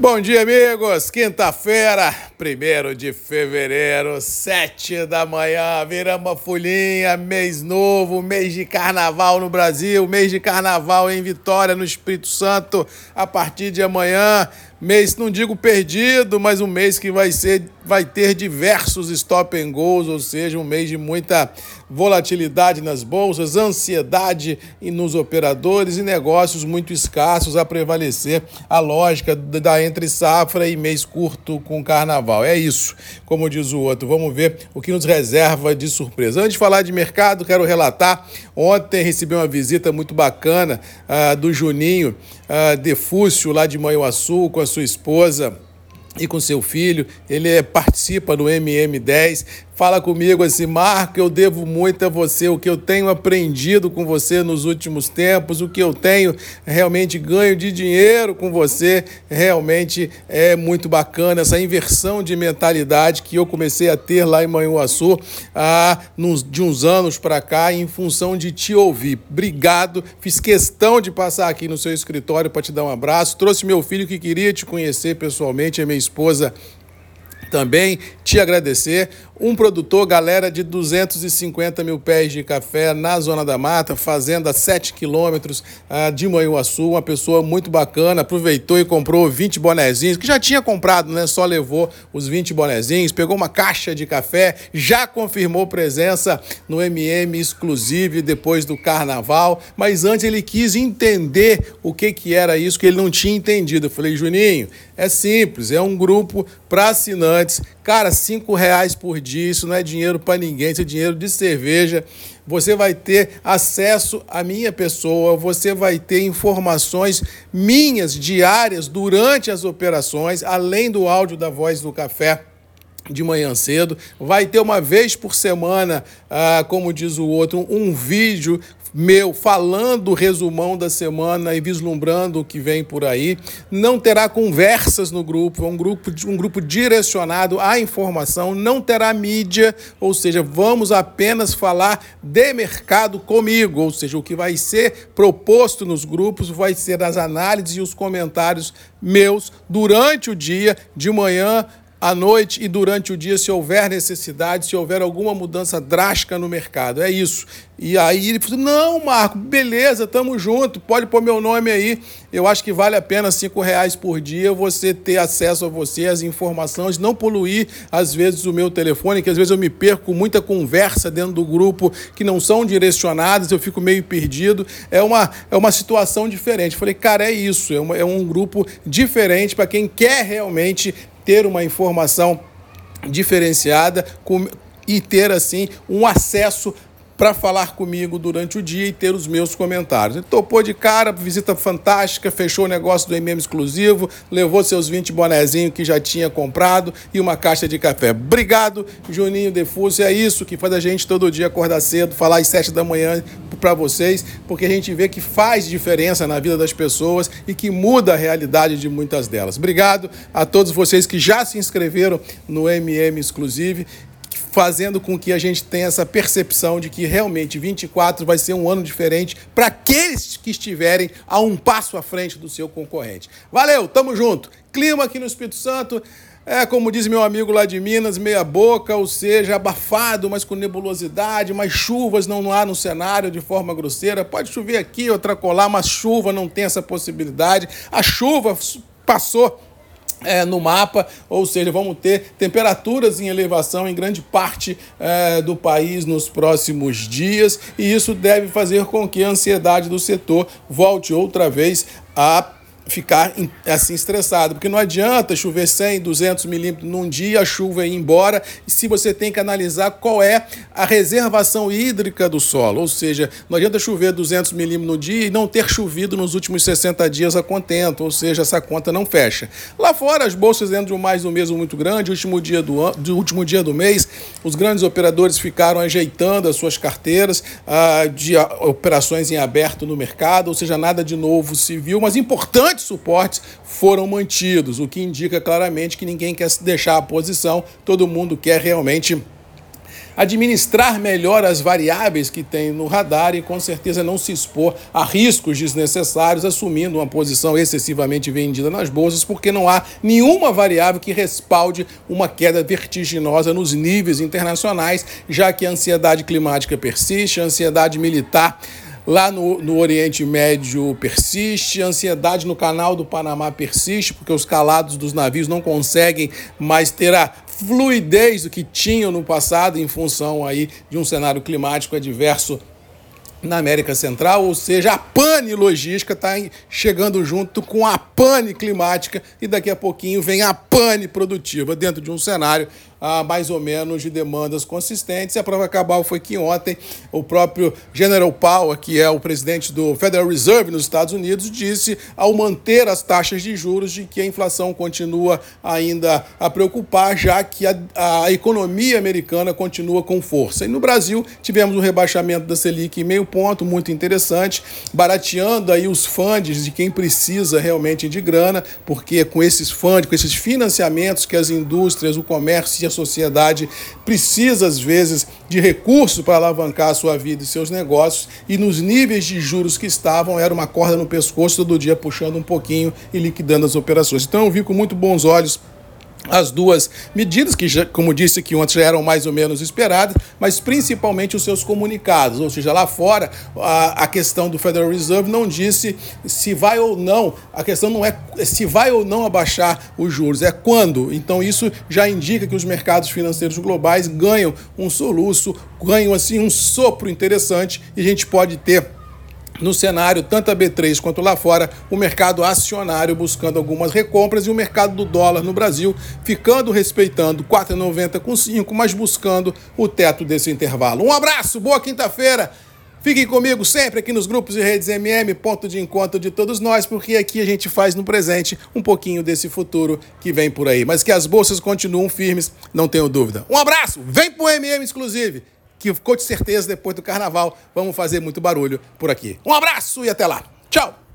Bom dia, amigos. Quinta-feira, 1 de fevereiro, 7 da manhã, viramos folhinha, mês novo, mês de carnaval no Brasil, mês de carnaval em Vitória, no Espírito Santo, a partir de amanhã. Mês, não digo perdido, mas um mês que vai ser, vai ter diversos stop and goes, ou seja, um mês de muita volatilidade nas bolsas, ansiedade nos operadores e negócios muito escassos a prevalecer a lógica da entre safra e mês curto com carnaval. É isso, como diz o outro. Vamos ver o que nos reserva de surpresa. Antes de falar de mercado, quero relatar. Ontem recebi uma visita muito bacana uh, do Juninho uh, Defúcio, lá de Manhuaçu, com a sua esposa e com seu filho. Ele participa do MM10 fala comigo assim, Marco, eu devo muito a você, o que eu tenho aprendido com você nos últimos tempos, o que eu tenho realmente ganho de dinheiro com você, realmente é muito bacana. Essa inversão de mentalidade que eu comecei a ter lá em Manhuaçu há de uns anos para cá em função de te ouvir. Obrigado, fiz questão de passar aqui no seu escritório para te dar um abraço, trouxe meu filho que queria te conhecer pessoalmente, a minha esposa também te agradecer. Um produtor, galera, de 250 mil pés de café na Zona da Mata, fazenda 7 quilômetros uh, de Manhuaçu, uma pessoa muito bacana, aproveitou e comprou 20 bonezinhos, que já tinha comprado, né? Só levou os 20 bonezinhos, pegou uma caixa de café, já confirmou presença no MM Exclusive depois do carnaval, mas antes ele quis entender o que, que era isso, que ele não tinha entendido. Eu falei, Juninho, é simples, é um grupo para assinantes Cara, cinco reais por dia, isso não é dinheiro para ninguém, isso é dinheiro de cerveja. Você vai ter acesso à minha pessoa, você vai ter informações minhas diárias durante as operações, além do áudio da voz do café de manhã cedo. Vai ter uma vez por semana, ah, como diz o outro, um vídeo meu falando o resumão da semana e vislumbrando o que vem por aí. Não terá conversas no grupo, é um grupo, um grupo direcionado à informação, não terá mídia, ou seja, vamos apenas falar de mercado comigo, ou seja, o que vai ser proposto nos grupos vai ser as análises e os comentários meus durante o dia, de manhã à noite e durante o dia, se houver necessidade, se houver alguma mudança drástica no mercado. É isso. E aí ele falou: não, Marco, beleza, tamo junto, pode pôr meu nome aí. Eu acho que vale a pena cinco reais por dia você ter acesso a você, as informações, não poluir, às vezes, o meu telefone, que às vezes eu me perco muita conversa dentro do grupo que não são direcionadas, eu fico meio perdido. É uma, é uma situação diferente. falei, cara, é isso, é, uma, é um grupo diferente para quem quer realmente ter uma informação diferenciada e ter assim um acesso para falar comigo durante o dia e ter os meus comentários. Ele topou de cara, visita fantástica, fechou o negócio do MM exclusivo, levou seus 20 bonezinhos que já tinha comprado e uma caixa de café. Obrigado, Juninho Defúcio. É isso que faz a gente todo dia acordar cedo, falar às 7 da manhã para vocês, porque a gente vê que faz diferença na vida das pessoas e que muda a realidade de muitas delas. Obrigado a todos vocês que já se inscreveram no MM Exclusive fazendo com que a gente tenha essa percepção de que realmente 24 vai ser um ano diferente para aqueles que estiverem a um passo à frente do seu concorrente. Valeu, tamo junto. Clima aqui no Espírito Santo. É, como diz meu amigo lá de Minas, meia boca, ou seja, abafado, mas com nebulosidade, mas chuvas não há no cenário de forma grosseira. Pode chover aqui, outra colar, mas chuva não tem essa possibilidade. A chuva passou é, no mapa, ou seja, vamos ter temperaturas em elevação em grande parte é, do país nos próximos dias, e isso deve fazer com que a ansiedade do setor volte outra vez a ficar assim estressado, porque não adianta chover 100, 200 milímetros num dia, a chuva ir embora, se você tem que analisar qual é a reservação hídrica do solo, ou seja, não adianta chover 200 milímetros no dia e não ter chovido nos últimos 60 dias a contento, ou seja, essa conta não fecha. Lá fora, as bolsas dentro de mais um mês muito grande, último dia do, do último dia do mês, os grandes operadores ficaram ajeitando as suas carteiras ah, de operações em aberto no mercado, ou seja, nada de novo se viu, mas importante importantes suportes foram mantidos, o que indica claramente que ninguém quer deixar a posição, todo mundo quer realmente administrar melhor as variáveis que tem no radar e com certeza não se expor a riscos desnecessários, assumindo uma posição excessivamente vendida nas bolsas, porque não há nenhuma variável que respalde uma queda vertiginosa nos níveis internacionais, já que a ansiedade climática persiste, a ansiedade militar lá no, no Oriente Médio persiste, a ansiedade no canal do Panamá persiste, porque os calados dos navios não conseguem mais ter a fluidez do que tinham no passado em função aí de um cenário climático adverso na América Central, ou seja, a pane logística está chegando junto com a pane climática e daqui a pouquinho vem a pane produtiva dentro de um cenário ah, mais ou menos de demandas consistentes. E a prova cabal foi que ontem o próprio General Powell, que é o presidente do Federal Reserve nos Estados Unidos, disse, ao manter as taxas de juros, de que a inflação continua ainda a preocupar, já que a, a economia americana continua com força. E no Brasil tivemos um rebaixamento da Selic em meio ponto, muito interessante, barateando aí os funds de quem precisa realmente de grana, porque com esses funds, com esses financiamentos que as indústrias, o comércio e a sociedade precisa, às vezes, de recursos para alavancar a sua vida e seus negócios, e nos níveis de juros que estavam, era uma corda no pescoço todo dia puxando um pouquinho e liquidando as operações. Então eu vi com muito bons olhos as duas medidas, que, já, como disse que ontem já eram mais ou menos esperadas, mas principalmente os seus comunicados. Ou seja, lá fora, a, a questão do Federal Reserve não disse se vai ou não, a questão não é se vai ou não abaixar os juros, é quando. Então, isso já indica que os mercados financeiros globais ganham um soluço, ganham assim um sopro interessante e a gente pode ter no cenário, tanto a B3 quanto lá fora, o mercado acionário buscando algumas recompras e o mercado do dólar no Brasil ficando respeitando 4,90 com 5, mas buscando o teto desse intervalo. Um abraço, boa quinta-feira. Fiquem comigo sempre aqui nos grupos e redes MM, ponto de encontro de todos nós, porque aqui a gente faz no presente um pouquinho desse futuro que vem por aí. Mas que as bolsas continuam firmes, não tenho dúvida. Um abraço, vem pro MM Exclusive! Que ficou de certeza depois do carnaval vamos fazer muito barulho por aqui. Um abraço e até lá. Tchau!